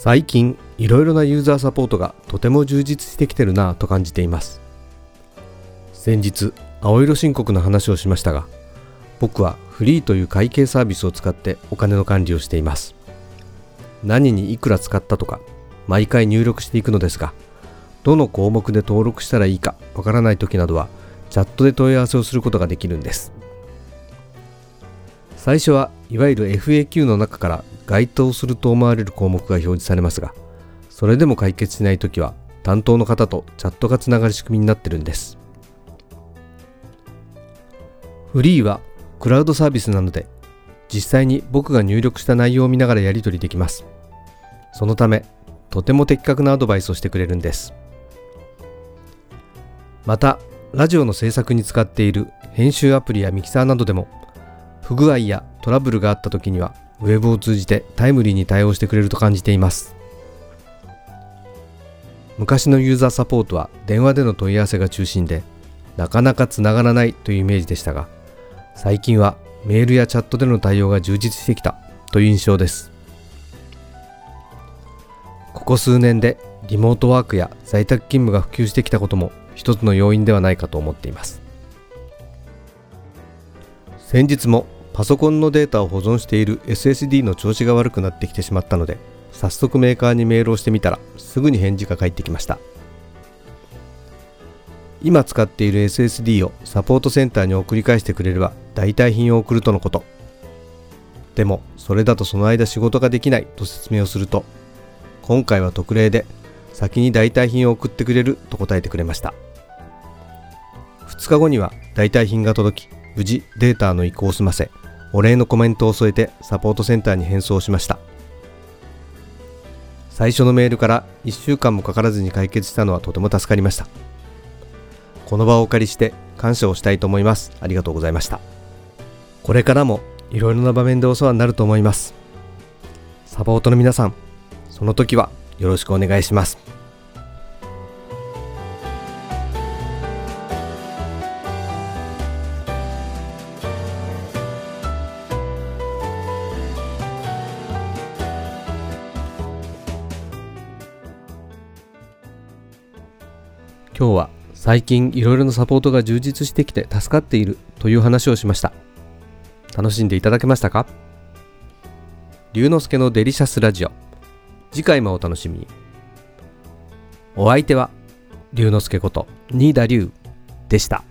最近いろいろなユーザーサポートがとても充実してきてるなぁと感じています。先日青色申告の話をしましたが僕はフリーという会計サービスを使ってお金の管理をしています。何にいくら使ったとか毎回入力していくのですがどの項目で登録したらいいかわからない時などはチャットで問い合わせをすることができるんです。最初はいわゆる FAQ の中から該当すると思われる項目が表示されますがそれでも解決しないときは担当の方とチャットがつながる仕組みになってるんです。フリーはクラウドサービスなので実際に僕が入力した内容を見ながらやり取りできます。そのためとても的確なアドバイスをしてくれるんです。またラジオの制作に使っている編集アプリやミキサーなどでも不具合やトラブルがあった時にはウェブを通じてタイムリーに対応してくれると感じています。昔のユーザーサポートは電話での問い合わせが中心でなかなかつながらないというイメージでしたが最近はメールやチャットでの対応が充実してきたという印象です。ここ数年でリモートワークや在宅勤務が普及してきたことも一つの要因ではないかと思っています。先日もパソコンのデータを保存している SSD の調子が悪くなってきてしまったので早速メーカーにメールをしてみたらすぐに返事が返ってきました。今使っている SSD をサポートセンターに送り返してくれれば代替品を送るとのこと。でもそれだとその間仕事ができないと説明をすると今回は特例で先に代替品を送ってくれると答えてくれました。2日後には代替品が届き無事データの移行を済ませお礼のコメントを添えてサポートセンターに返送しました。最初のメールから1週間もかからずに解決したのはとても助かりました。この場をお借りして感謝をしたいと思います。ありがとうございました。これからもいろいろな場面でお世話になると思います。サポートの皆さんその時はよろしくお願いします。今日は最近いろいろなサポートが充実してきて助かっているという話をしました。楽しんでいただけましたか？龍之介のデリシャスラジオ。次回もお楽しみに。お相手は龍之介こと新田龍でした。